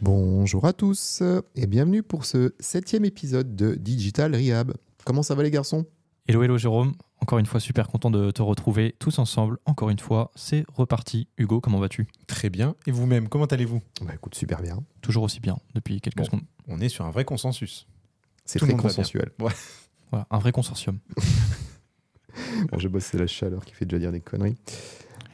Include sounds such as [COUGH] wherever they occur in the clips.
Bonjour à tous et bienvenue pour ce septième épisode de Digital Rehab. Comment ça va les garçons? Hello, hello Jérôme. Encore une fois, super content de te retrouver tous ensemble. Encore une fois, c'est reparti. Hugo, comment vas-tu? Très bien. Et vous-même, comment allez-vous? Bah écoute, super bien. Toujours aussi bien depuis quelques Bon. secondes. On est sur un vrai consensus. C'est très consensuel. Voilà, un vrai consortium. [LAUGHS] Bon, j'ai bossé la chaleur qui fait déjà dire des conneries.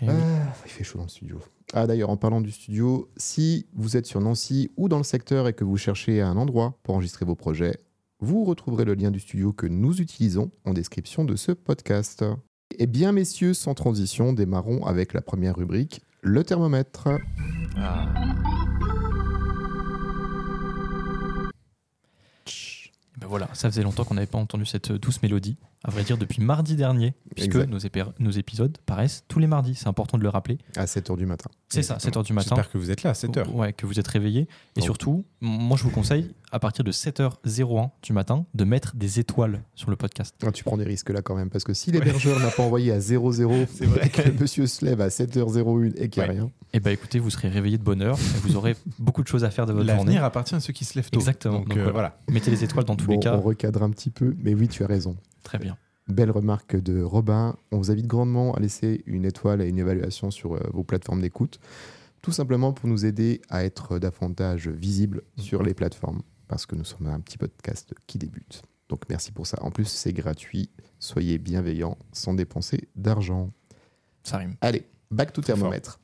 Oui. Ah, il fait chaud dans le studio. Ah d'ailleurs, en parlant du studio, si vous êtes sur Nancy ou dans le secteur et que vous cherchez un endroit pour enregistrer vos projets, vous retrouverez le lien du studio que nous utilisons en description de ce podcast. Eh bien messieurs, sans transition, démarrons avec la première rubrique, le thermomètre. Ben voilà, ça faisait longtemps qu'on n'avait pas entendu cette euh, douce mélodie. À vrai dire, depuis mardi dernier, puisque nos, épisodes paraissent tous les mardis. C'est important de le rappeler. À 7h du matin. C'est ça, 7h du matin. J'espère que vous êtes là à 7 heures. Ouais, que vous êtes réveillés. Et Oh. surtout, moi je vous conseille, à partir de 7h01 du matin, de mettre des étoiles sur le podcast. Ah, tu prends des risques là quand même, parce que si l'hébergeur n'a pas envoyé à 00, [LAUGHS] C'est vrai. et [LAUGHS] que le monsieur se lève à 7h01 et qu'il n'y a Ouais. rien, Et bah écoutez, vous serez réveillés de bonne heure et vous aurez [LAUGHS] beaucoup de choses à faire de votre journée. L'avenir appartient à ceux qui se lèvent tôt. Exactement. Donc, Donc, euh, voilà. Mettez les étoiles dans tous bon, les cas. on recadre un petit peu, mais oui, tu as raison. Très bien. Belle remarque de Robin. On vous invite grandement à laisser une étoile et une évaluation sur euh, vos plateformes d'écoute, tout simplement pour nous aider à être davantage visibles sur les plateformes, parce que nous sommes un petit podcast qui débute. Donc merci pour ça. En plus, c'est gratuit. Soyez bienveillants sans dépenser d'argent. Ça rime. Allez, back to Très thermomètre.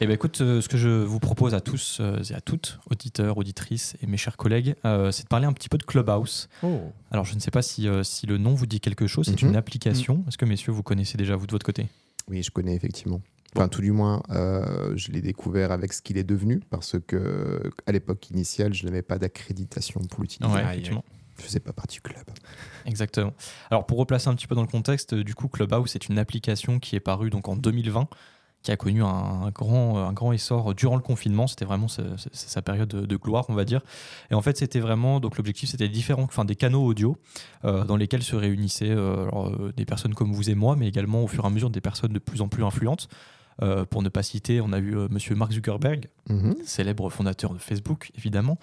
Eh ben écoute, euh, ce que je vous propose à tous euh, et à toutes, auditeurs, auditrices et mes chers collègues, euh, c'est de parler un petit peu de Clubhouse. Oh. Alors je ne sais pas si, euh, si le nom vous dit quelque chose, c'est Mhm. une application. Est-ce que messieurs, vous connaissez déjà vous de votre côté? Oui, je connais effectivement. Enfin, tout du moins, euh, je l'ai découvert avec ce qu'il est devenu, parce que à l'époque initiale, je n'avais pas d'accréditation pour l'utiliser. Ouais, effectivement. Je faisais pas partie du club. Exactement. Alors pour replacer un petit peu dans le contexte, euh, du coup Clubhouse c'est une application qui est parue donc en 2020, qui a connu un, un grand, un grand essor durant le confinement. C'était vraiment ce- ce- sa période de, de gloire, on va dire. Et en fait c'était vraiment donc l'objectif c'était différents, enfin des canaux audio euh, dans lesquels se réunissaient euh, alors, euh, des personnes comme vous et moi, mais également au fur et à mesure des personnes de plus en plus influentes. Euh, pour ne pas citer, on a eu euh, Monsieur Mark Zuckerberg, Mhm. célèbre fondateur de Facebook, évidemment,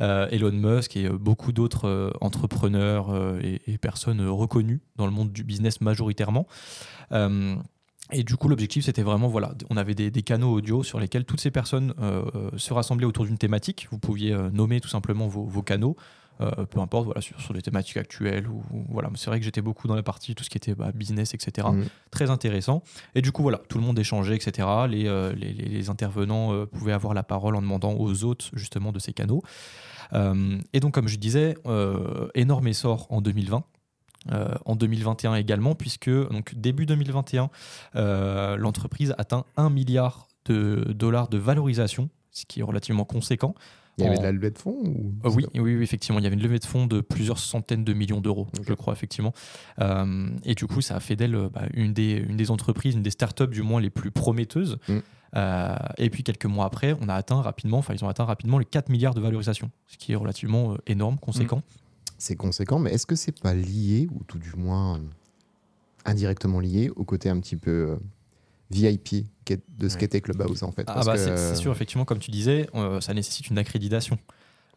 euh, Elon Musk et euh, beaucoup d'autres entrepreneurs et, et personnes reconnues dans le monde du business majoritairement. Et du coup, l'objectif, c'était vraiment, voilà, on avait des, des canaux audio sur lesquels toutes ces personnes se rassemblaient autour d'une thématique. Vous pouviez nommer tout simplement vos, vos canaux, euh, peu importe, voilà, sur, sur des thématiques actuelles. Ou, voilà, c'est vrai que j'étais beaucoup dans la partie tout ce qui était bah, business, etc Mhm. très intéressant. Et du coup, voilà, tout le monde échangeait, etc. Les, euh, les, intervenants euh, pouvaient avoir la parole en demandant aux hôtes, justement, de ces canaux. Et donc, comme je disais, énorme essor en 2020. euh, en 2021 également, puisque donc, début 2021, euh, l'entreprise atteint 1 milliard de dollars de valorisation, ce qui est relativement conséquent. Il y avait de la levée de fonds ou... Euh, oui, oui, oui, effectivement. Il y avait une levée de fonds de plusieurs centaines de millions d'euros, Ok. je crois, effectivement. Euh, et du coup, ça a fait d'elle bah, une, des, une des entreprises, une des startups du moins les plus prometteuses. Mm. Euh, et puis, quelques mois après, on a atteint rapidement, enfin, ils ont atteint rapidement les 4 milliards de valorisation, ce qui est relativement euh, énorme, conséquent. C'est conséquent, mais est-ce que c'est pas lié, ou tout du moins indirectement lié, au côté un petit peu VIP de ce Ouais. qu'était Clubhouse en fait Ah bah, que, c'est sûr, effectivement, comme tu disais, euh, ça nécessite une accréditation.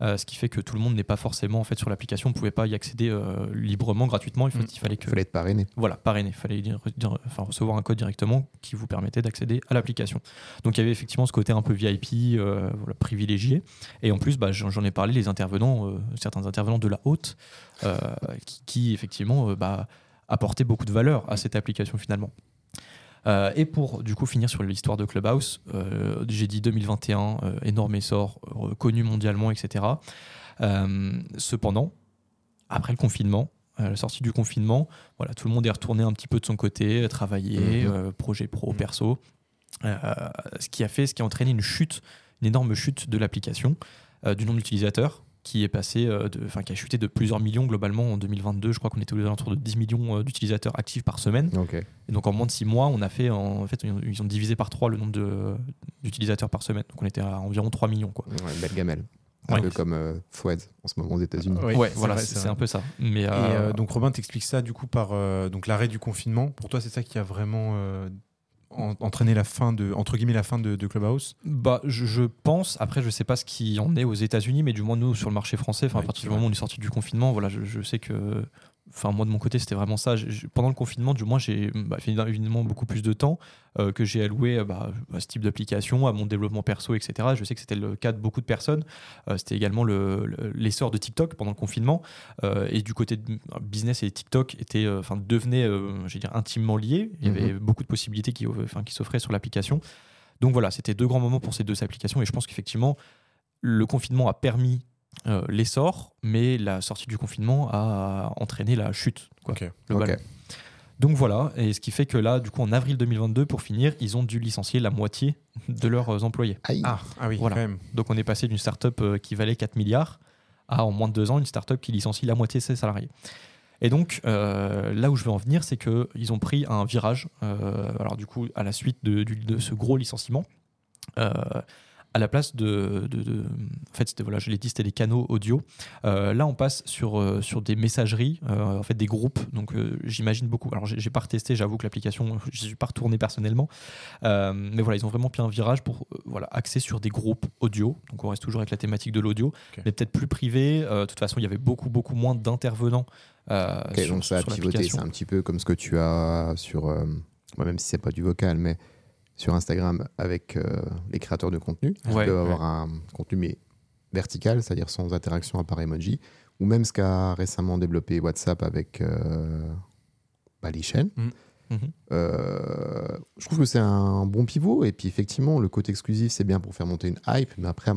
Euh, ce qui fait que tout le monde n'est pas forcément en fait sur l'application, ne pouvait pas y accéder euh, librement, gratuitement. Il, faut- Mm. il fallait que Il fallait être parrainé. Voilà, parrainé. Il fallait dire- dire- enfin, recevoir un code directement qui vous permettait d'accéder à l'application. Donc il y avait effectivement ce côté un peu VIP, euh, voilà, privilégié. Et en plus, bah, j'en j'en ai parlé, les intervenants, euh, certains intervenants de la haute, euh, qui, qui, effectivement euh, bah, apportaient beaucoup de valeur à cette application finalement. Euh, et pour du coup finir sur l'histoire de Clubhouse, euh, j'ai dit 2021, euh, énorme essor, connu mondialement, etc. Cependant, après le confinement, à la sortie du confinement, voilà, tout le monde est retourné un petit peu de son côté, travailler, euh, projet pro, Mhm. perso, ce qui a fait, ce qui a entraîné une chute, une énorme chute de l'application, du nombre d'utilisateurs, qui est passé, euh, de- enfin qui a chuté de plusieurs millions globalement en 2022. Je crois qu'on était aux alentours de 10 millions euh, d'utilisateurs actifs par semaine. Et donc en moins de 6 mois, on a fait, en, en fait, ils ont divisé par 3 le nombre d'utilisateurs par semaine. Donc on était à environ 3 millions. Quoi. Ouais, belle gamelle. Un Ouais. peu comme euh, Fouad en ce moment aux États-Unis. Oui, ouais, c'est voilà, c'est un peu ça. Mais Et euh, euh, donc Robin t'explique ça du coup par euh, donc l'arrêt du confinement. Pour toi, c'est ça qui a vraiment en- entraîné la fin de entre guillemets la fin de, de Clubhouse. Bah, je, je pense. Après, je sais pas ce qui en est aux États-Unis, mais du moins nous sur le marché français, enfin Ouais, à partir du moment où on est sorti du confinement, voilà, je, je sais que, enfin moi de mon côté, c'était vraiment ça. Pendant le confinement, du moins, j'ai bah, évidemment beaucoup plus de temps euh, que j'ai alloué euh, bah, à ce type d'application, à mon développement perso, etc. Je sais que c'était le cas de beaucoup de personnes. Euh, c'était également le- le- l'essor de TikTok pendant le confinement, Euh, et du côté de business et TikTok étaient, enfin devenaient, je dire, intimement liés. Il y avait beaucoup de possibilités qui, s'offraient sur l'application. Donc voilà, c'était deux grands moments pour ces deux applications et je pense qu'effectivement, le confinement a permis l'essor, mais la sortie du confinement a entraîné la chute. Quoi. Donc voilà, et ce qui fait que là, du coup, en avril 2022, pour finir, ils ont dû licencier la moitié de leurs euh, employés. Aïe. Ah ah oui Voilà. quand même. Donc on est passé d'une start-up euh, qui valait 4 milliards à, en moins de deux ans, une start-up qui licencie la moitié de ses salariés. Et donc, euh, là où je veux en venir, c'est qu'ils ont pris un virage, euh, alors du coup, à la suite de, ce gros licenciement, euh, à la place de... de- de- en fait, voilà, je l'ai dit, c'était des canaux audio. Euh, là, on passe sur, euh, sur des messageries, euh, en fait, des groupes. Donc, euh, j'imagine beaucoup. Alors, j'ai, j'ai pas retesté, j'avoue que l'application, je suis pas retourné personnellement. Euh, mais voilà, ils ont vraiment pris un virage pour euh, voilà, axer sur des groupes audio. Donc on reste toujours avec la thématique de l'audio, Ok. mais peut-être plus privé. Euh, de toute façon, il y avait beaucoup, beaucoup moins d'intervenants. euh, Ok, sur- donc ça a pivoté. l'application. C'est un petit peu comme ce que tu as sur, euh, moi, même si c'est pas du vocal, mais sur Instagram avec euh, les créateurs de contenu. Ils Ouais, peuvent ouais. avoir un contenu mais vertical, c'est-à-dire sans interaction à part emoji, ou même ce qu'a récemment développé WhatsApp avec euh, bah, les chaînes. Mhm. Mhm. Euh, je trouve que c'est un bon pivot. Et puis effectivement, le côté exclusif, c'est bien pour faire monter une hype, mais après,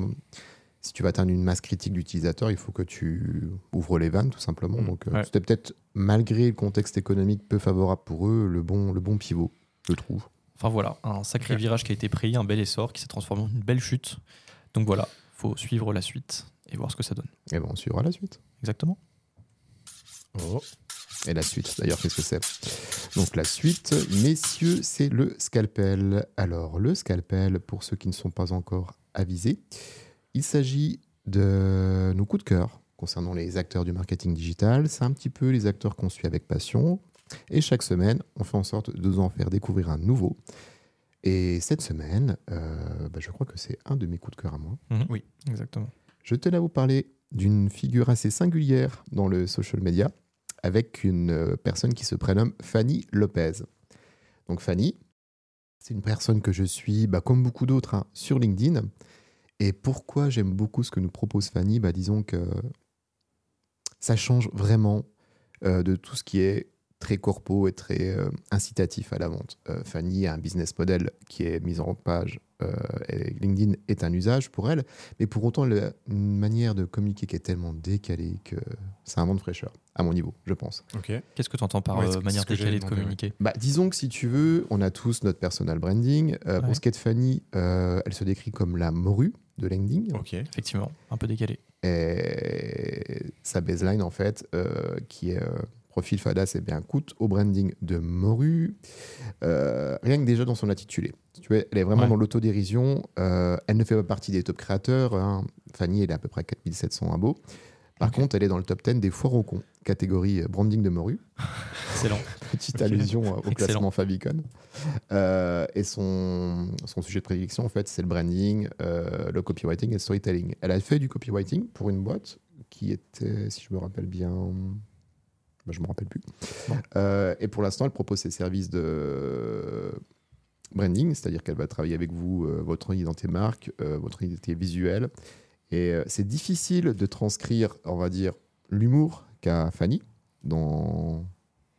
si tu vas atteindre une masse critique d'utilisateurs, il faut que tu ouvres les vannes, tout simplement. Mhm. Donc, euh, Ouais. c'était peut-être, malgré le contexte économique peu favorable pour eux, le bon, le bon pivot, je trouve. Enfin voilà, un sacré virage qui a été pris, un bel essor qui s'est transformé en une belle chute. Donc voilà, faut suivre la suite et voir ce que ça donne. Et bon, on suivra la suite. Exactement. Oh. Et la suite, d'ailleurs, qu'est-ce que c'est? Donc la suite, messieurs, c'est le scalpel. Alors le scalpel, pour ceux qui ne sont pas encore avisés, il s'agit de nos coups de cœur concernant les acteurs du marketing digital. C'est un petit peu les acteurs qu'on suit avec passion. Et chaque semaine, on fait en sorte de vous en faire découvrir un nouveau. Et cette semaine, euh, bah, je crois que c'est un de mes coups de cœur à moi. Oui, exactement. Je tenais à vous parler d'une figure assez singulière dans le social media, avec une euh, personne qui se prénomme Fanny Lopez. Donc Fanny, c'est une personne que je suis, bah, comme beaucoup d'autres, hein, sur LinkedIn. Et pourquoi j'aime beaucoup ce que nous propose Fanny? Bah, Disons que ça change vraiment euh, de tout ce qui est très corpo et très euh, incitatif à la vente. Euh, Fanny a un business model qui est mis en page euh, et LinkedIn est un usage pour elle, mais pour autant, elle a une manière de communiquer qui est tellement décalée que c'est un vent de fraîcheur, à mon niveau, je pense. Ok. Qu'est-ce que tu entends par Ouais, euh, manière décalée j'allais de communiquer? Bah, disons que si tu veux, on a tous notre personal branding. Euh, Ouais. Pour ce qui est de Fanny, euh, elle se décrit comme la morue de LinkedIn. Ok. Effectivement, un peu décalé. Et sa baseline, en fait, euh, qui est euh, profil Fada, c'est bien coûte au branding de morue. Euh, rien que déjà dans son intitulé. Si Tu vois, elle est vraiment Ouais. dans l'autodérision. Euh, elle ne fait pas partie des top créateurs. hein. Fanny, elle est à peu près 4700 abos. Par contre, elle est dans le top 10 des foires au con, catégorie euh, branding de morue. Excellent. [LAUGHS] Petite allusion au Excellent. classement Favicon. Euh, et son, son sujet de prédilection, en fait, c'est le branding, euh, le copywriting et le storytelling. Elle a fait du copywriting pour une boîte qui était, si je me rappelle bien, je me rappelle plus. Bon. Euh, et pour l'instant, elle propose ses services de branding, c'est-à-dire qu'elle va travailler avec vous euh, votre identité marque, euh, votre identité visuelle. Et c'est difficile de transcrire, on va dire, l'humour qu'a Fanny dans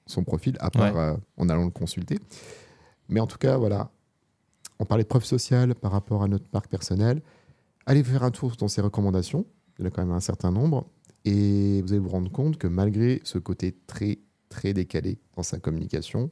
son profil, à part Ouais. en allant le consulter. Mais en tout cas, voilà, on parlait de preuve sociale par rapport à notre marque personnelle. Allez faire un tour dans ses recommandations, il y en a quand même un certain nombre, et vous allez vous rendre compte que malgré ce côté très, très décalé dans sa communication,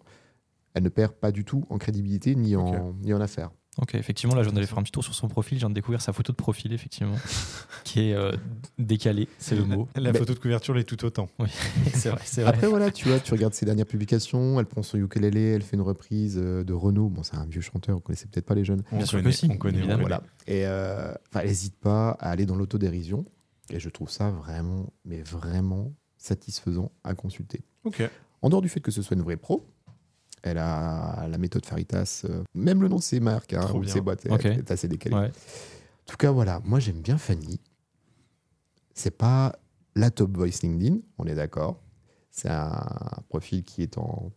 elle ne perd pas du tout en crédibilité ni en, ni en affaires. Ok, effectivement, là, j'en avais fait un petit tour sur son profil. Je viens de découvrir sa photo de profil, effectivement, [LAUGHS] qui est euh, décalée, c'est le mot. La photo de couverture l'est tout autant. [LAUGHS] c'est vrai, c'est vrai. Après, voilà, tu vois, tu regardes ses dernières publications, elle prend son ukulélé, elle fait une reprise euh, de Renaud. Bon, c'est un vieux chanteur, vous connaissez peut-être pas les jeunes. On Bien sûr connaît, que si, on connaît, on évidemment. connaît. Voilà. Et euh, elle n'hésite pas à aller dans l'autodérision. Et je trouve ça vraiment, mais vraiment satisfaisant à consulter. Ok. En dehors du fait que ce soit une vraie pro, elle a la méthode Faritas, euh, même le nom de ses marques hein, ou de ses boîtes est assez décalé. Ouais. En tout cas, voilà, moi j'aime bien Fanny. C'est pas la top voice LinkedIn, on est d'accord. C'est un profil qui est en,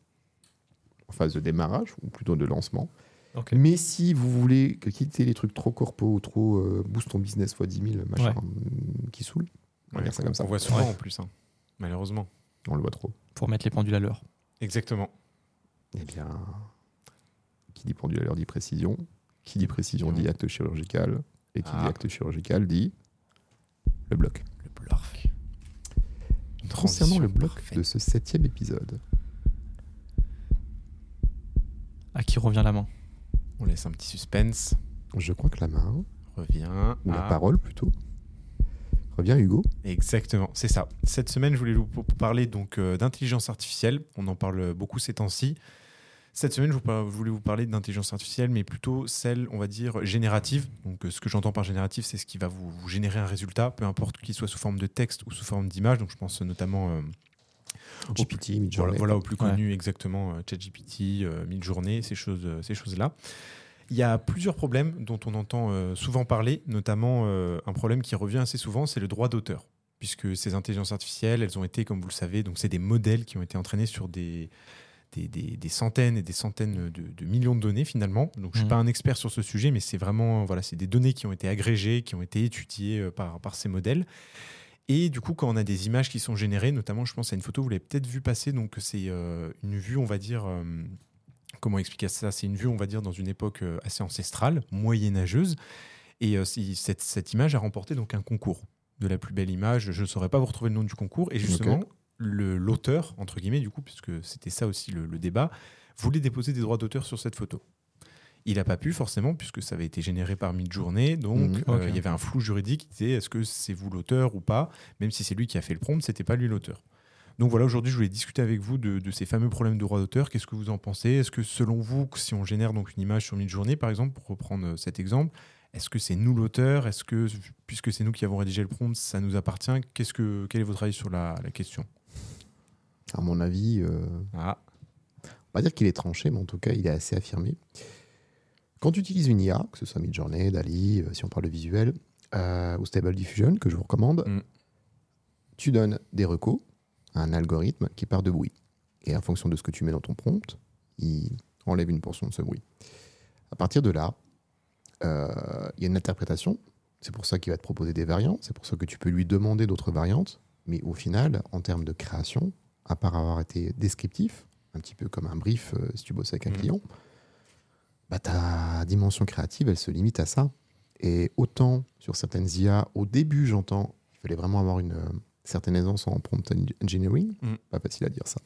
en phase de démarrage, ou plutôt de lancement. Mais si vous voulez que quitter les trucs trop corpo ou trop euh, boost ton business x 10 000, machin, Ouais. hum, qui saoule, on va Ouais, dire ça comme ça. On voit souvent Ouais. en plus, hein, malheureusement. On le voit trop. Pour mettre les pendules à l'heure. Exactement. Eh bien, qui dit pendule à l'heure dit précision. Qui dit précision dit acte chirurgical. Et qui Ah. dit acte chirurgical dit le bloc. Le bloc. Concernant le bloc parfaite. de ce septième épisode, À qui revient la main? On laisse un petit suspense. je crois que la main, Revient. ou la parole plutôt, revient Hugo. Exactement, c'est ça. Cette semaine, je voulais vous parler donc euh, d'intelligence artificielle. On en parle beaucoup ces temps-ci. Cette semaine, je, voulais vous parler d'intelligence artificielle, mais plutôt celle, on va dire, générative. Donc, euh, ce que j'entends par générative, c'est ce qui va vous, vous générer un résultat, peu importe qu'il soit sous forme de texte ou sous forme d'image. Donc, je pense notamment euh, GPT, voilà, Midjourney. voilà, au plus Ouais. connu exactement, euh, ChatGPT, euh, Midjourney, ces choses, euh, ces choses-là. Il y a plusieurs problèmes dont on entend souvent parler, notamment un problème qui revient assez souvent, c'est le droit d'auteur. Puisque ces intelligences artificielles, elles ont été, comme vous le savez, donc c'est des modèles qui ont été entraînés sur des, des, des- des centaines et des centaines de, de millions de données finalement. Donc je suis Mhm. pas un expert sur ce sujet, mais c'est vraiment voilà, c'est des données qui ont été agrégées, qui ont été étudiées par, par ces modèles. Et du coup, quand on a des images qui sont générées, notamment, je pense à une photo, vous l'avez peut-être vu passer, donc c'est euh, une vue, on va dire, euh, comment expliquer ça? C'est une vue, on va dire, dans une époque euh, assez ancestrale, moyenâgeuse. Et euh, cette, cette image a remporté donc un concours de la plus belle image. Je ne saurais pas vous retrouver le nom du concours. Et justement, l'auteur, entre guillemets, du coup, puisque c'était ça aussi le, le débat, voulait déposer des droits d'auteur sur cette photo. Il n'a pas pu forcément puisque ça avait été généré par Midjourney, donc Mhm, euh, il y avait un flou juridique qui disait est-ce que c'est vous l'auteur ou pas, même si c'est lui qui a fait le prompt, c'était pas lui l'auteur. Donc voilà, aujourd'hui je voulais discuter avec vous de, de ces fameux problèmes de droits d'auteur. Qu'est-ce que vous en pensez? Est-ce que selon vous, si on génère donc une image sur Midjourney par exemple, pour reprendre euh, cet exemple, est-ce que c'est nous l'auteur? Est-ce que puisque c'est nous qui avons rédigé le prompt, ça nous appartient? Qu'est-ce que quel est votre avis sur la, la question? À mon avis, euh, Ah, on va pas dire qu'il est tranché, mais en tout cas, il est assez affirmé. Quand tu utilises une IA, que ce soit Midjourney, Dali, euh, si on parle de visuel, euh, ou Stable Diffusion, que je vous recommande, Mm. tu donnes des recos à un algorithme qui part de bruit. Et en fonction de ce que tu mets dans ton prompt, il enlève une portion de ce bruit. À partir de là, euh, il y a une interprétation. C'est pour ça qu'il va te proposer des variantes. C'est pour ça que tu peux lui demander d'autres variantes. Mais au final, en termes de création, à part avoir été descriptif, un petit peu comme un brief euh, si tu bosses avec un Mhm. client, bah, ta dimension créative, elle se limite à ça. Et autant sur certaines IA, au début, j'entends, il fallait vraiment avoir une euh, certaine aisance en prompt engineering, Mhm. pas facile à dire ça.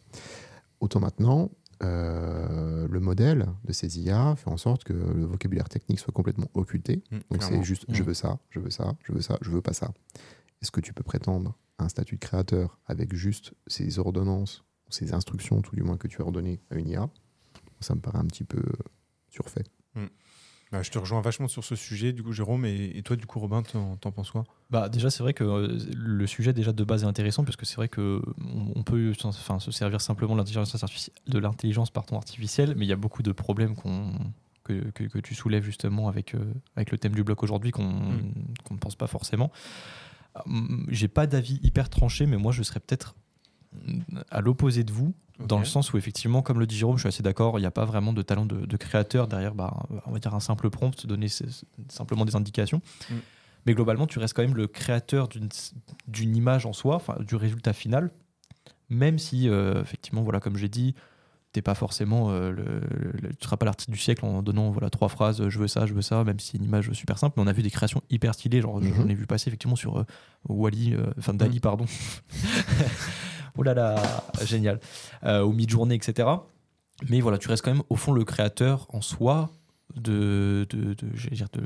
Autant maintenant, euh, le modèle de ces IA fait en sorte que le vocabulaire technique soit complètement occulté. mm, Donc c'est juste je Mhm. veux ça, je veux ça, je veux ça, je veux pas ça. Est-ce que tu peux prétendre à un statut de créateur avec juste ces ordonnances, ces instructions tout du moins que tu as ordonnées à une IA Ça me paraît un petit peu euh, surfait. Bah, je te rejoins vachement sur ce sujet, du coup, Jérôme. Et, et toi, du coup, Robin, t'en t'en penses quoi? Bah déjà c'est vrai que euh, le sujet déjà de base est intéressant parce que c'est vrai que on peut enfin, se servir simplement de l'intelligence artificielle, mais il y a beaucoup de problèmes qu'on que, que, que tu soulèves justement avec, euh, avec le thème du bloc aujourd'hui qu'on Mm. qu'on ne pense pas forcément. Hum, J'ai pas d'avis hyper tranché, mais moi je serais peut-être à l'opposé de vous, dans le sens où effectivement, comme le dit Jérôme, je suis assez d'accord, il n'y a pas vraiment de talent de, de créateur derrière, bah, on va dire un simple prompt, donner simplement des indications. Mm. Mais globalement, tu restes quand même le créateur d'une image en soi, du résultat final, même si, euh, effectivement, voilà, comme j'ai dit, t'es pas forcément, euh, le, le- tu seras pas l'artiste du siècle en donnant voilà trois phrases, je veux ça, je veux ça, même si c'est une image super simple. Mais on a vu des créations hyper stylées, genre Mhm. j'en ai vu passer effectivement sur euh, Wally, euh, enfin Dali, pardon. [LAUGHS] oh là là, génial. Euh, au mid-journée, etc. Mais voilà, tu restes quand même au fond le créateur en soi de, de, de j'allais dire de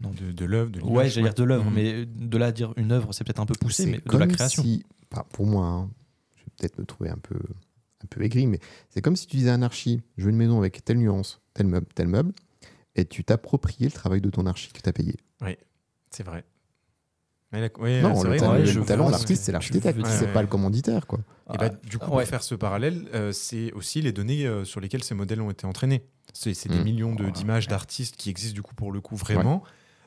non. de, de l'œuvre, de ouais, j'allais dire de l'œuvre, Mhm. mais de là à dire une œuvre, c'est peut-être un peu poussé, mais de la comme création. si- pour moi, hein, je vais peut-être me trouver un peu, un peu aigri, mais c'est comme si tu disais à un archi, je veux une maison avec telle nuance, tel meuble, tel meuble, et tu t'appropriais le travail de ton archi que tu as payé. C'est vrai. Mais la- ouais, non, c'est le, vrai, talent, ouais, le je talent, vois l'artiste, ce c'est l'architecte, c'est pas le commanditaire. Quoi. Et bah, Ah, du coup, ouais. pour faire ce parallèle, euh, c'est aussi les données euh, sur lesquelles ces modèles ont été entraînés. C'est des Mm. millions d'images d'artistes qui existent du coup pour le coup vraiment.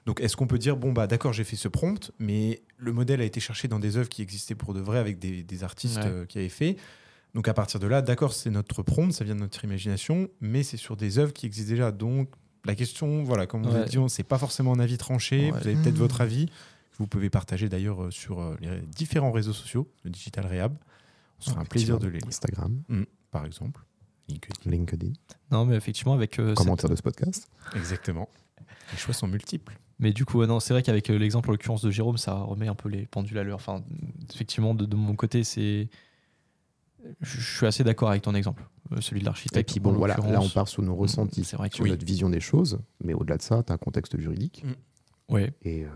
Donc est-ce qu'on peut dire, bon bah d'accord, j'ai fait ce prompt, mais le modèle a été cherché dans des œuvres qui existaient pour de vrai avec des, des artistes Ouais. euh, qui avaient fait. Donc à partir de là, d'accord, c'est notre prompt, ça vient de notre imagination, mais c'est sur des œuvres qui existent déjà. Donc la question, voilà, comme vous Ouais. avez dit, on- c'est pas forcément un avis tranché. Ouais. Vous avez peut-être Mm. votre avis. Que Vous pouvez partager d'ailleurs euh, sur euh, les différents réseaux sociaux de Digital Rehab. On se fera un plaisir de les lire Instagram, par exemple. LinkedIn. LinkedIn, Non, mais effectivement, avec. euh, cette- commentaire de ce podcast. Exactement. Les choix sont multiples. Mais du coup, non, c'est vrai qu'avec euh, l'exemple en l'occurrence de Jérôme, ça remet un peu les pendules à l'heure. Enfin, effectivement, de, de mon côté, c'est. Je suis assez d'accord avec ton exemple, celui de Et l'architecte. puis en bon, voilà, là on part sur nos ressentis, vrai que sur notre vision des choses, mais au-delà de ça, tu as un contexte juridique. Ouais, Et euh,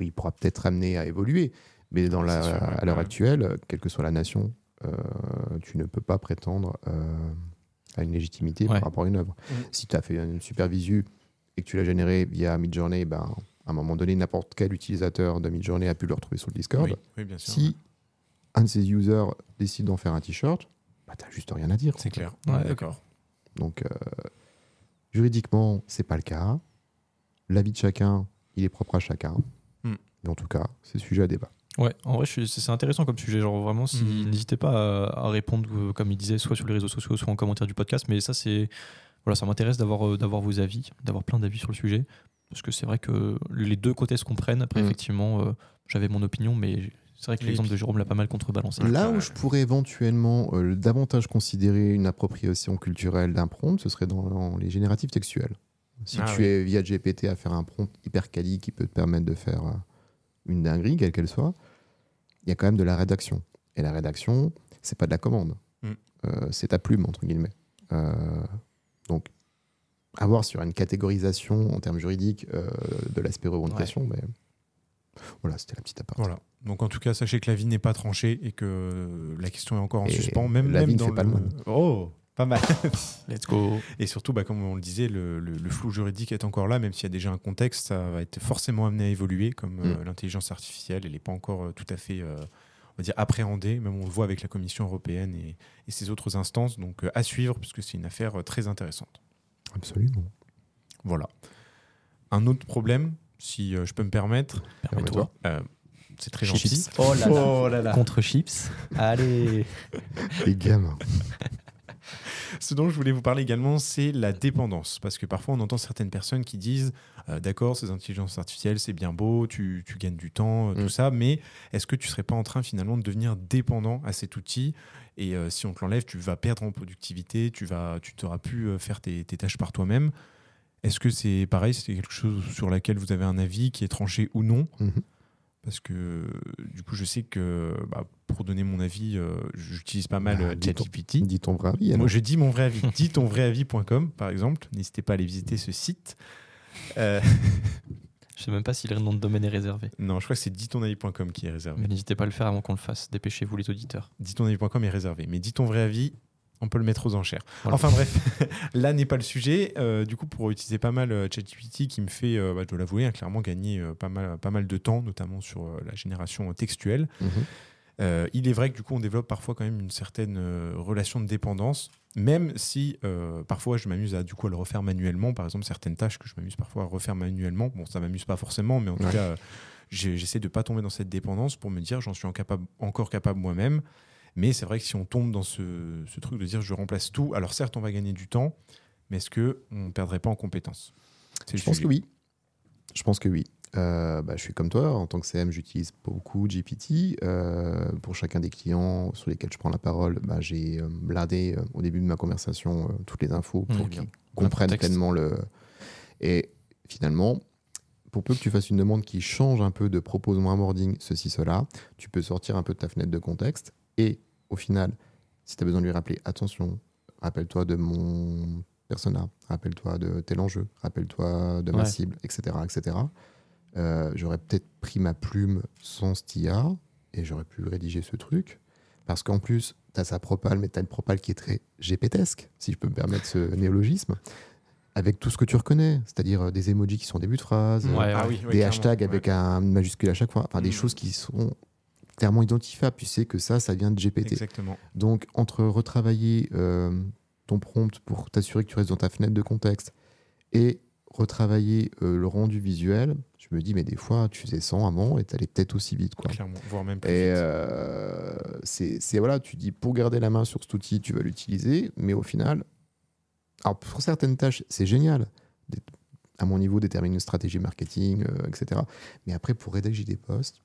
oui, il pourra peut-être amener à évoluer. Mais dans la, sûr, à l'heure actuelle, quelle que soit la nation, euh, tu ne peux pas prétendre euh, à une légitimité Ouais. par rapport à une œuvre. Mm. Si tu as fait une super visu et que tu l'as généré via Midjourney, ben, à un moment donné, n'importe quel utilisateur de Midjourney a pu le retrouver sur le Discord. Oui, oui, bien sûr. Si un de ces users décide d'en faire un t-shirt, bah, tu juste rien à dire. C'est clair. Ouais, d'accord. Donc, euh, juridiquement, c'est pas le cas. L'avis de chacun, il est propre à chacun. Mais en tout cas, c'est sujet à débat. ouais. En vrai, c'est intéressant comme sujet. Genre vraiment, si, Mhm. n'hésitez pas à, à répondre, euh, comme il disait, soit sur les réseaux sociaux, soit en commentaire du podcast. Mais ça, c'est voilà, ça m'intéresse d'avoir euh, d'avoir vos avis, d'avoir plein d'avis sur le sujet, parce que c'est vrai que les deux côtés se comprennent. Après, Mhm. effectivement, euh, j'avais mon opinion, mais c'est vrai que l'exemple de Jérôme l'a pas mal contrebalancé. Là où je pourrais éventuellement euh, davantage considérer une appropriation culturelle d'un prompt, ce serait dans, dans les génératifs textuels. Si Ah tu oui. es via GPT à faire un prompt hyper quali qui peut te permettre de faire euh, une dinguerie, quelle qu'elle soit, il y a quand même de la rédaction. Et la rédaction, c'est pas de la commande. Mm. Euh, c'est ta plume, entre guillemets. Euh, donc, avoir sur une catégorisation en termes juridiques euh, de l'aspect revendication, mais voilà, c'était la petite aparté. Voilà. Donc en tout cas, sachez que la vie n'est pas tranchée et que la question est encore en Et suspens. Même, la même vie ne dans fait pas le moine. Oh, pas mal. [LAUGHS] Let's go. Et surtout, bah, comme on le disait, le, le- le flou juridique est encore là, même s'il y a déjà un contexte, ça va être forcément amené à évoluer, comme euh, Mm. l'intelligence artificielle, elle n'est pas encore euh, tout à fait, euh, on va dire, appréhendée, même on le voit avec la Commission européenne et, et ses autres instances, donc euh, à suivre, puisque c'est une affaire euh, très intéressante. Absolument. Voilà. Un autre problème, si euh, je peux me permettre, Permets-toi. euh, c'est très gentil. Chips. Oh là là. Oh là là. Contre chips. Allez. Les gamins. [LAUGHS] [LAUGHS] Ce dont je voulais vous parler également, c'est la dépendance. Parce que parfois, on entend certaines personnes qui disent euh, D'accord, ces intelligences artificielles, c'est bien beau, tu, tu gagnes du temps, euh, Mm. tout ça, mais est-ce que tu serais pas en train finalement de devenir dépendant à cet outil? Et euh, si on te l'enlève, tu vas perdre en productivité, tu vas, tu t'auras pu faire tes, tes tâches par toi-même. Est-ce que c'est pareil? C'est quelque chose sur laquelle vous avez un avis qui est tranché ou non? Mhm. Parce que du coup, je sais que bah, pour donner mon avis, euh, j'utilise pas mal Ah, dis ton- ChatGPT. Dis ton vrai avis. Moi, je dis mon vrai avis. [LAUGHS] dis ton vrai avis.com, par exemple. N'hésitez pas à aller visiter ce site. Euh, [LAUGHS] Je sais même pas si le nom de domaine est réservé. non, je crois que c'est dis ton avis.com qui est réservé. Mais n'hésitez pas à le faire avant qu'on le fasse. Dépêchez-vous les auditeurs. Dis ton avis.com est réservé. Mais dis ton vrai avis, on peut le mettre aux enchères. Voilà. Enfin bref, [LAUGHS] là n'est pas le sujet. Euh, du coup, pour utiliser pas mal euh, ChatGPT, qui me fait, euh, bah, je dois l'avouer, hein, clairement gagner euh, pas, mal, pas mal de temps, notamment sur la génération textuelle. Mhm. Il est vrai que du coup, on développe parfois quand même une certaine relation de dépendance, même si parfois je m'amuse à du coup à le refaire manuellement. Par exemple, certaines tâches que je m'amuse parfois à refaire manuellement. Bon, ça m'amuse pas forcément, mais en tout cas, j'essaie de pas tomber dans cette dépendance pour me dire j'en suis encore capable moi-même. Mais c'est vrai que si on tombe dans ce, ce truc de dire je remplace tout, alors certes, on va gagner du temps, mais est-ce que on perdrait pas en compétences? Je pense que oui. Je pense que oui. Euh, bah, je suis comme toi, en tant que CM, j'utilise beaucoup GPT. Euh, pour chacun des clients sur lesquels je prends la parole, bah, j'ai euh, blindé euh, au début de ma conversation toutes les infos pour qu'ils comprennent pleinement le. Et finalement, pour peu que tu fasses une demande qui change un peu de propose-moi un boarding, ceci, cela, tu peux sortir un peu de ta fenêtre de contexte. Et au final, si tu as besoin de lui rappeler, attention, rappelle-toi de mon persona, rappelle-toi de tel enjeu, rappelle-toi de ma Ouais. cible, etc. etc. Euh, j'aurais peut-être pris ma plume sans IA et j'aurais pu rédiger ce truc. Parce qu'en plus, tu as sa propale, mais tu as une propale qui est très GPTesque, si je peux me permettre ce néologisme, avec tout ce que tu reconnais, c'est-à-dire euh, des emojis qui sont début de phrase, Ouais, euh. Ah oui, des hashtags ouais. avec un majuscule à chaque fois, enfin des Mm. choses qui sont clairement identifiables. Tu sais que ça, ça vient de GPT. Exactement. Donc, entre retravailler euh, ton prompt pour t'assurer que tu restes dans ta fenêtre de contexte et retravailler euh, le rendu visuel, je me dis, mais des fois, tu faisais 100 avant et t'allais peut-être aussi vite. Quoi. Clairement, voire même plus. Et vite. euh, c'est voilà, tu dis pour garder la main sur cet outil, tu vas l'utiliser, mais au final, alors pour certaines tâches, c'est génial. À mon niveau, déterminer une stratégie marketing, euh, etc. Mais après, pour rédiger des posts,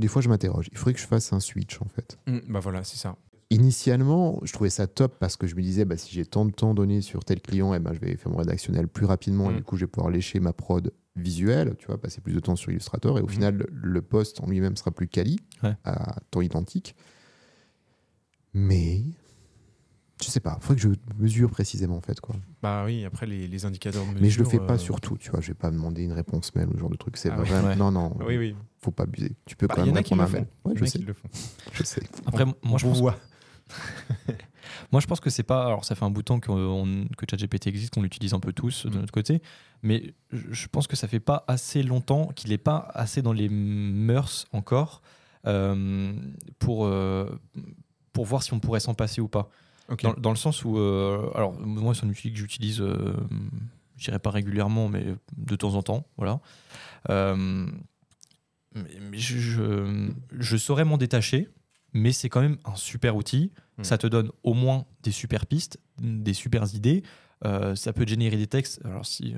des fois, je m'interroge. Il faudrait que je fasse un switch, en fait. Mm, bah voilà, c'est ça. Initialement, je trouvais ça top parce que je me disais, bah, si j'ai tant de temps donné sur tel client, eh ben, je vais faire mon rédactionnel plus rapidement et Mm. du coup, je vais pouvoir lécher ma prod visuelle, tu vois, passer plus de temps sur Illustrator et au Mm. final, le, le post en lui-même sera plus quali, Ouais. à temps identique. Mais je sais pas, il faudrait que je mesure précisément en fait quoi. Bah oui, après les, les indicateurs de mesure. Mais je le fais pas euh, sur tout, tu vois, je vais pas demander une réponse mail ou ce genre de truc, c'est Ah vraiment Ouais. non non, Oui, oui. faut pas abuser. Tu peux Bah, quand il y même en a qui répondre à le un mail. font. Ouais, Il y je sais, le font. [LAUGHS] je sais. Après, moi, je pense, voit. [LAUGHS] moi, je pense que c'est pas. Alors, ça fait un bout de temps qu'on- que ChatGPT existe, qu'on l'utilise un peu tous de Mm. notre côté, mais je pense que ça fait pas assez longtemps qu'il n'est pas assez dans les mœurs encore euh, pour, euh, pour voir si on pourrait s'en passer ou pas. Dans, dans le sens où, euh, alors moi c'est un outil que j'utilise, euh, je dirais pas régulièrement, mais de temps en temps, voilà. Euh, mais mais je, je, je saurais m'en détacher, mais c'est quand même un super outil. Mm. Ça te donne au moins des super pistes, des super idées. Euh, ça peut générer des textes. Alors si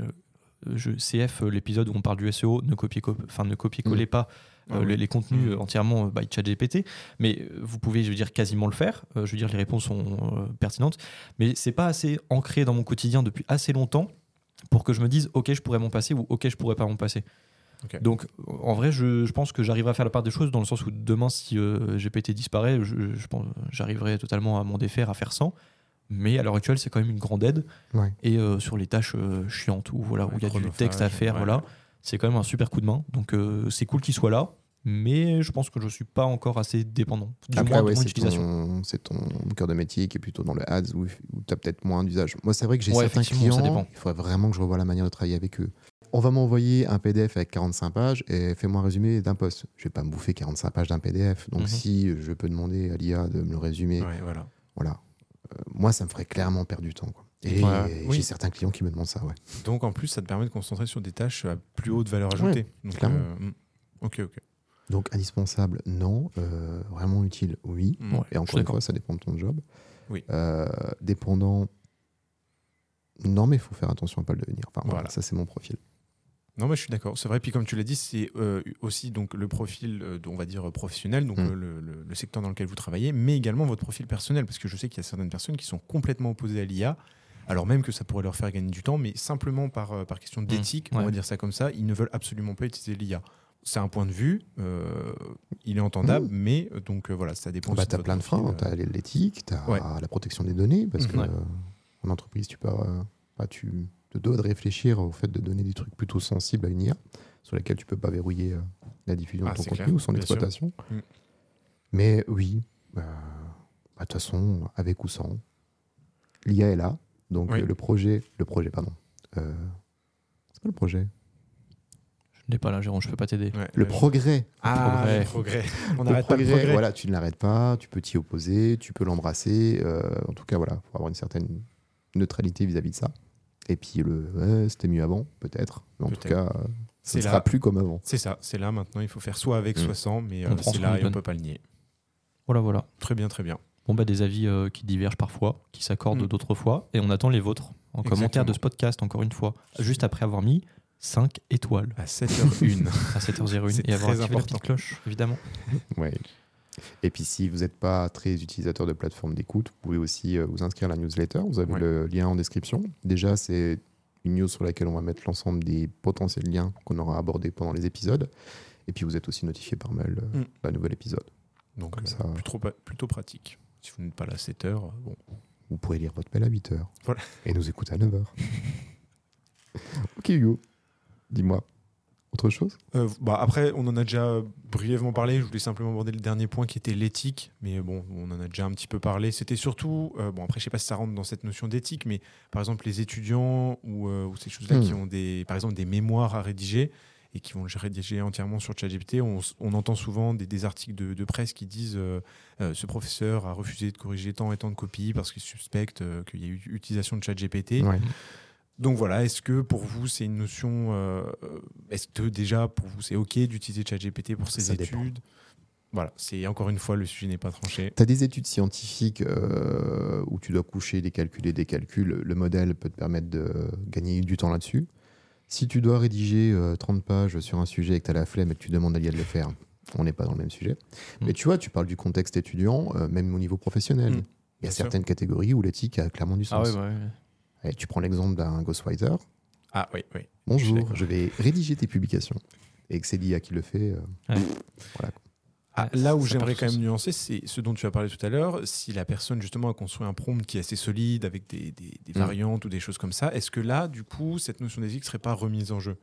je, CF, l'épisode où on parle du SEO, ne copiez, enfin ne copiez-collez pas Ah euh, oui. les, les contenus Mm. euh, entièrement euh, by ChatGPT, mais vous pouvez, je veux dire, quasiment le faire. Euh, je veux dire, les réponses sont euh, pertinentes, mais c'est pas assez ancré dans mon quotidien depuis assez longtemps pour que je me dise, ok, je pourrais m'en passer ou ok, je pourrais pas m'en passer. Donc, en vrai, je, je pense que j'arriverai à faire la part des choses dans le sens où demain, si euh, GPT disparaît, je, je pense, j'arriverai totalement à m'en défaire, à faire sans. Mais à l'heure actuelle, c'est quand même une grande aide. Ouais. Et euh, sur les tâches euh, chiantes où voilà, où il y a du texte à faire, ouais. voilà, c'est quand même un super coup de main. Donc euh, c'est cool qu'il soit là, mais je pense que je suis pas encore assez dépendant. Du Après, moins ouais, de mon c'est utilisation. ton, c'est ton cœur de métier qui est plutôt dans le ads où, tu as peut-être moins d'usage. Moi, c'est vrai que j'ai Ouais, certains effectivement, ça clients, dépend. il faudrait vraiment que je revoie la manière de travailler avec eux. On va m'envoyer un PDF avec 45 pages et fais-moi un résumé d'un poste. Je vais pas me bouffer 45 pages d'un PDF. Donc, Mhm. si je peux demander à l'IA de me le résumer, Ouais, voilà. voilà. Euh, moi, ça me ferait clairement perdre du temps. quoi. Et oui. j'ai certains clients qui me demandent ça. Ouais. Donc en plus, ça te permet de concentrer sur des tâches à plus haute valeur ajoutée. Donc, clairement. euh, mm. ok, ok. Donc, indispensable, non. Euh, vraiment utile, oui. Mm. Ouais, Et encore une fois, ça dépend de ton job. Oui. Euh, dépendant, non, mais il faut faire attention à pas le devenir. Enfin, voilà, Voilà. ça, c'est mon profil. Non, mais je suis d'accord. C'est vrai. Puis comme tu l'as dit, c'est euh, aussi donc le profil, euh, on va dire professionnel, donc Mm. le, le- le secteur dans lequel vous travaillez, mais également votre profil personnel, parce que je sais qu'il y a certaines personnes qui sont complètement opposées à l'IA. Alors même que ça pourrait leur faire gagner du temps, mais simplement par, euh, par question d'éthique, on ouais. va dire ça comme ça, ils ne veulent absolument pas utiliser l'IA. C'est un point de vue, euh, il est entendable, mais euh, donc euh, voilà, ça dépend. Bah, tu as plein de freins. Tu as l'éthique, tu as Ouais. la protection des données, parce que Ouais. euh, en entreprise, tu peux, euh, bah, tu te dois de réfléchir au fait de donner des trucs plutôt sensibles à une IA, sur lesquels tu peux pas verrouiller euh, la diffusion Ah, de ton c'est contenu clair, ou son exploitation. Mais oui, bah, bah, de toute façon, avec ou sans, l'IA est là. Donc Oui. euh, le projet, le projet, pardon. Euh, c'est quoi le projet? Je n'ai pas là, Jérôme, je peux pas t'aider. Ouais, Le progrès. Ah, progrès. le progrès. [LAUGHS] On n'arrête pas le progrès, voilà, tu ne l'arrêtes pas, tu peux t'y opposer, tu peux l'embrasser. euh, en tout cas, voilà, faut avoir une certaine neutralité vis-à-vis de ça. Et puis le, c'était mieux avant, peut-être. Mais en tout cas, euh, C'est ne sera plus comme avant. C'est ça, c'est là maintenant, il faut faire soit avec, Mm. soit sans, mais euh, c'est ce là et on donne. peut pas le nier. Voilà, voilà. Très bien, très bien. Bon, bah, des avis euh, qui divergent parfois, qui s'accordent Mm. d'autres fois, et on attend les vôtres en commentaire de ce podcast, encore une fois, juste après avoir mis 5 étoiles À 7h01. [LAUGHS] à 7h01 C'est et avoir activé la petite cloche, évidemment. [LAUGHS] Ouais. Et puis si vous n'êtes pas très utilisateur de plateforme d'écoute, vous pouvez aussi euh, vous inscrire à la newsletter. Vous avez Ouais. le lien en description. Déjà, c'est une news sur laquelle on va mettre l'ensemble des potentiels liens qu'on aura abordés pendant les épisodes. Et puis vous êtes aussi notifié par mail euh, Mm. d'un nouvel épisode. Donc, Comme ça. plutôt, plutôt pratique. Si vous n'êtes pas là à 7h, bon. Vous pourrez lire votre mail à 8h. Voilà. Et nous écouter à 9h. [LAUGHS] ok, Hugo. Dis-moi. Autre chose? Euh, bah après, on en a déjà brièvement parlé. Je voulais simplement aborder le dernier point qui était l'éthique. Mais bon, on en a déjà un petit peu parlé. C'était surtout, euh, bon après, je sais pas si ça rentre dans cette notion d'éthique, mais par exemple les étudiants ou, euh, ou ces choses-là Hmm. qui ont des, par exemple des mémoires à rédiger et qui vont le rédiger entièrement sur ChatGPT. On, entend souvent des, des articles de, de presse qui disent euh, euh, ce professeur a refusé de corriger tant et tant de copies parce qu'il suspecte euh, qu'il y a eu utilisation de ChatGPT. Ouais. Donc voilà, est-ce que pour vous c'est une notion, est-ce que déjà pour vous c'est ok d'utiliser ChatGPT pour ses Ça dépend. études? Voilà, c'est encore une fois le sujet n'est pas tranché. Tu as des études scientifiques euh, où tu dois coucher des calculs et des calculs. Le modèle peut te permettre de gagner du temps là-dessus. Si tu dois rédiger euh, 30 pages sur un sujet et que tu as la flemme et que tu demandes à l'IA de le faire, on n'est pas dans le même sujet. Mm. Mais tu vois, tu parles du contexte étudiant, euh, même au niveau professionnel. Mm, Il y a sûr. certaines catégories où l'éthique a clairement du Ah sens. ouais, ouais. Et tu prends l'exemple d'un ghostwriter. Ah oui, oui. Bonjour, je vais rédiger tes publications. Et que c'est l'IA qui le fait. euh, Ah, là où j'aimerais quand même nuancer, c'est ce dont tu as parlé tout à l'heure. Si la personne justement a construit un prompt qui est assez solide avec des, des- des Mm. variantes ou des choses comme ça, est-ce que là, du coup, cette notion d'éthique serait pas remise en jeu?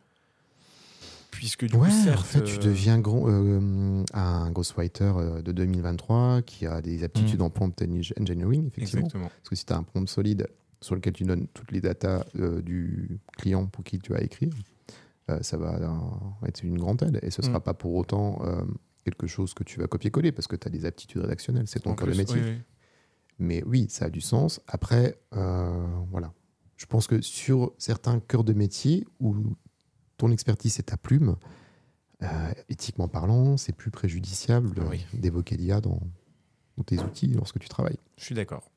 Puisque du Ouais, coup, certes, en fait, tu euh, deviens gros- euh, un ghostwriter euh, de 2023 qui a des aptitudes Mm. en prompt eng- engineering, effectivement. Exactement. Parce que si tu as un prompt solide sur lequel tu donnes toutes les datas euh, du client pour qui tu vas écrire, euh, ça va être une grande aide. Et ce ne sera Mm. pas pour autant quelque chose que tu vas copier-coller parce que tu as des aptitudes rédactionnelles, c'est ton cœur de métier. oui, oui. Mais oui, ça a du sens. Après, euh, voilà. Je pense que sur certains cœurs de métier où ton expertise est ta plume, euh, éthiquement parlant, c'est plus préjudiciable Ah oui. d'évoquer l'IA dans, dans tes outils lorsque tu travailles. Je suis d'accord.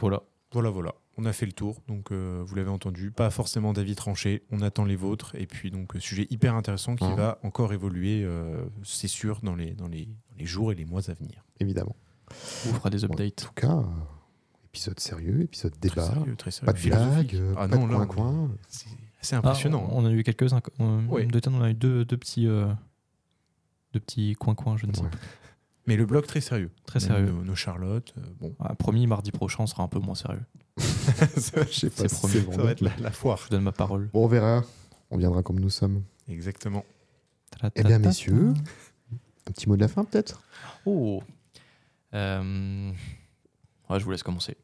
Voilà. Voilà, voilà. On a fait le tour, donc euh, vous l'avez entendu. Pas forcément d'avis tranché. On attend les vôtres. Et puis, donc, euh, sujet hyper intéressant qui Mhm. va encore évoluer, euh, c'est sûr, dans les, dans, les, dans les jours et les mois à venir. Évidemment. On fera des En updates. tout cas, épisode sérieux, épisode Très débat, sérieux, très sérieux. pas de blague, Ah pas non, de coin-coin. C'est assez Ah, impressionnant. on a eu quelques-uns. Oui. De temps, on a eu deux, deux petits, euh, deux petits coins-coins, je ne sais Ouais. pas. Mais le blog très sérieux. Très sérieux. Nos, nos Charlotte, euh, bon. Ah, promis, mardi prochain, on sera un peu moins sérieux. [LAUGHS] Je sais pas C'est si promis. Ça va être la, la foire. Je donne ma parole. Bon, on verra. On viendra comme nous sommes. Exactement. Eh bien, messieurs, un petit mot de la fin peut-être? Oh Euh, ouais, je vous laisse commencer.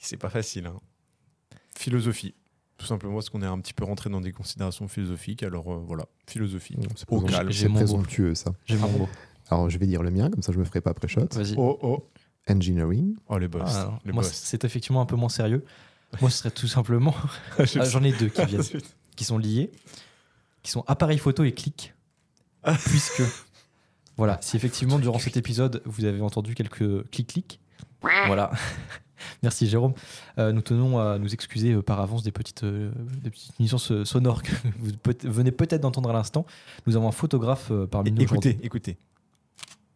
C'est pas facile. hein. Philosophie. Tout simplement parce qu'on est un petit peu rentré dans des considérations philosophiques. Alors euh, voilà, philosophie. C'est présomptueux ça. J'ai mon bon mot. Alors je vais dire le mien, comme ça je me ferai pas pré-shot. Vas-y. Oh oh. Engineering. Oh les boss. Ah, les Moi, boss. c'est effectivement un peu moins sérieux. Moi, ce serait tout simplement. [LAUGHS] Ah, J'en ai deux qui [LAUGHS] viennent, qui sont liés, qui sont appareil photo et clic. Puisque, voilà, si effectivement durant cet épisode vous avez entendu quelques clics-clics, voilà. [LAUGHS] Merci Jérôme. Euh, nous tenons à nous excuser euh, par avance des petites, euh, des petites nuisances sonores que [LAUGHS] vous peut- venez peut-être d'entendre à l'instant. Nous avons un photographe euh, parmi nous. Écoutez, écoutez.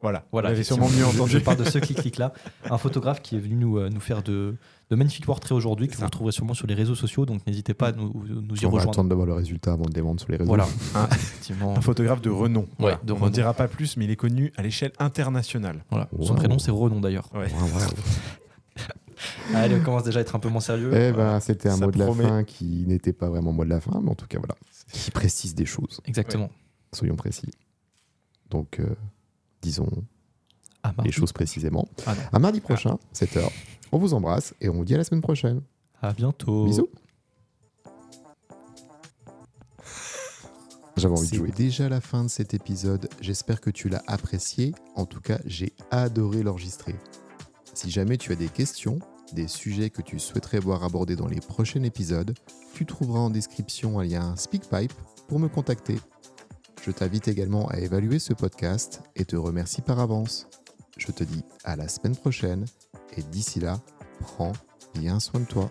Voilà, Voilà, vous l'avez sûrement mieux entendu. Je parle de ce [LAUGHS] clic-clic-là. Un photographe qui est venu nous, euh, nous faire de, de magnifiques portraits aujourd'hui, que vous retrouverez sûrement sur les réseaux sociaux. Donc n'hésitez pas à nous, nous y On va rejoindre. attendre d'avoir le résultat avant de les vendre sur les réseaux. Voilà. Un- Effectivement. Un photographe de renom. Voilà. de On n'en renom. dira pas plus, mais il est connu à l'échelle internationale. Voilà. Son prénom, c'est Renon d'ailleurs. Ouais. Allez, on commence déjà à être un peu moins sérieux. Eh ben, c'était un Ça mot de la fin qui n'était pas vraiment mot de la fin, mais en tout cas, voilà. Qui précise des choses. Exactement. Soyons précis. Donc, euh, disons Ah, les choses précisément. Ah. À mardi prochain, 7h. On vous embrasse et on vous dit à la semaine prochaine. À bientôt. Bisous. J'avais envie de C'est- jouer. Déjà la fin de cet épisode. J'espère que tu l'as apprécié. En tout cas, j'ai adoré l'enregistrer. Si jamais tu as des questions, des sujets que tu souhaiterais voir abordés dans les prochains épisodes, tu trouveras en description un lien SpeakPipe pour me contacter. Je t'invite également à évaluer ce podcast et te remercie par avance. Je te dis à la semaine prochaine et d'ici là, prends bien soin de toi.